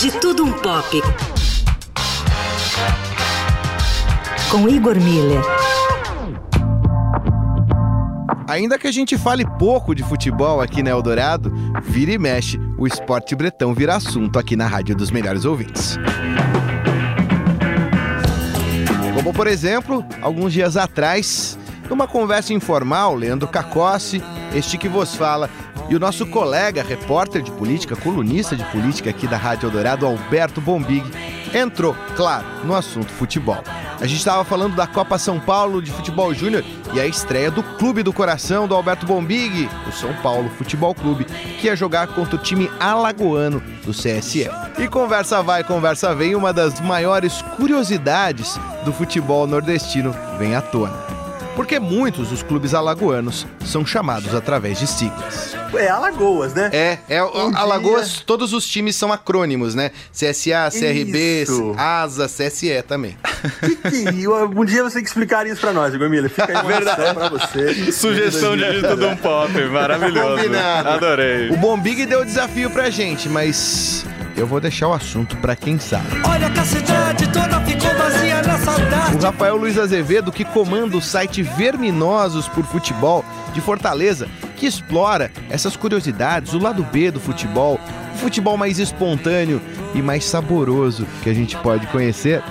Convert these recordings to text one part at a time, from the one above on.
De Tudo Um Pop. Com Igor Miller. Ainda que a gente fale pouco de futebol aqui na Eldorado, vira e mexe, o esporte bretão vira assunto aqui na Rádio dos Melhores Ouvintes. Como, por exemplo, alguns dias atrás, numa conversa informal, Leandro Cacossi, este que vos fala, e o nosso colega, repórter de política, colunista de política aqui da Rádio Eldorado, Alberto Bombig, entrou, claro, no assunto futebol. A gente estava falando da Copa São Paulo de Futebol Júnior e a estreia do Clube do Coração do Alberto Bombig, o São Paulo Futebol Clube, que ia jogar contra o time alagoano do CSE. E conversa vai, conversa vem, uma das maiores curiosidades do futebol nordestino vem à tona porque muitos dos clubes alagoanos são chamados através de siglas. É Alagoas, né? É, é um Alagoas, dia... todos os times são acrônimos, né? CSA, CRB, isso. ASA, CSE também. Que, um dia você tem que explicar isso pra nós, Igor Fica aí uma Verdade. pra você. Sugestão de tudo um pop, maravilhoso. Combinado. Adorei. O Bombig deu o desafio pra gente, mas eu vou deixar o assunto para quem sabe. Olha que a cidade toda ficou vazia na saudade. O Rafael Luiz Azevedo, que comanda o site Verminosos por Futebol de Fortaleza, que explora essas curiosidades, o lado B do futebol, o futebol mais espontâneo e mais saboroso que a gente pode conhecer,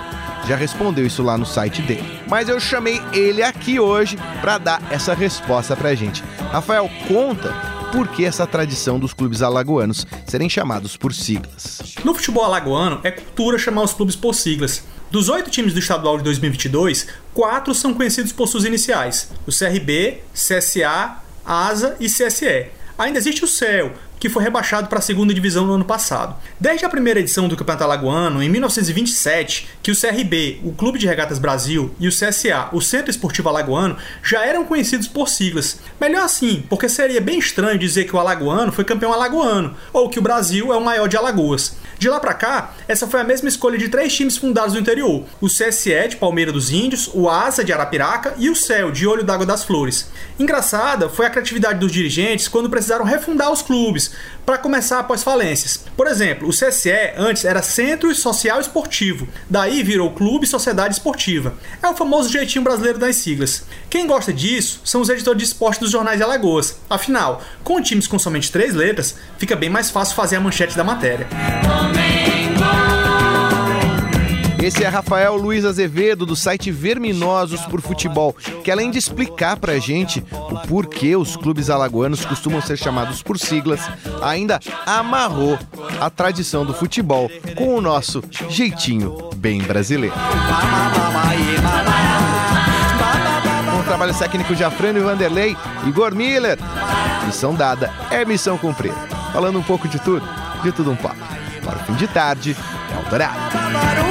já respondeu isso lá no site dele. Mas eu chamei ele aqui hoje para dar essa resposta pra gente. Rafael, conta por que essa tradição dos clubes alagoanos serem chamados por siglas. No futebol alagoano, é cultura chamar os clubes por siglas. Dos oito times do estadual de 2022, quatro são conhecidos por suas iniciais: o CRB, CSA, ASA e CSE. Ainda existe o CEL, que foi rebaixado para a segunda divisão no ano passado. Desde a primeira edição do Campeonato Alagoano, em 1927, que o CRB, o Clube de Regatas Brasil, e o CSA, o Centro Esportivo Alagoano, já eram conhecidos por siglas. Melhor assim, porque seria bem estranho dizer que o Alagoano foi campeão alagoano, ou que o Brasil é o maior de Alagoas. De lá para cá, essa foi a mesma escolha de três times fundados no interior: o CSE de Palmeira dos Índios, o ASA de Arapiraca e o CEL de Olho d'Água das Flores. Engraçada foi a criatividade dos dirigentes quando precisaram refundar os clubes, para começar após falências. Por exemplo, o CSE antes era Centro Social Esportivo, daí virou Clube Sociedade Esportiva. É o famoso jeitinho brasileiro das siglas. Quem gosta disso são os editores de esporte dos jornais de Alagoas. Afinal, com times com somente três letras, fica bem mais fácil fazer a manchete da matéria. Esse é Rafael Luiz Azevedo, do site Verminosos por Futebol, que além de explicar pra gente o porquê os clubes alagoanos costumam ser chamados por siglas, ainda amarrou a tradição do futebol com o nosso jeitinho bem brasileiro. Com o trabalho técnico de Afrânio Vanderlei, Igor Miller. Missão dada é missão cumprida. Falando um pouco de tudo, de tudo um pouco. Para o fim de tarde, é Eldorado.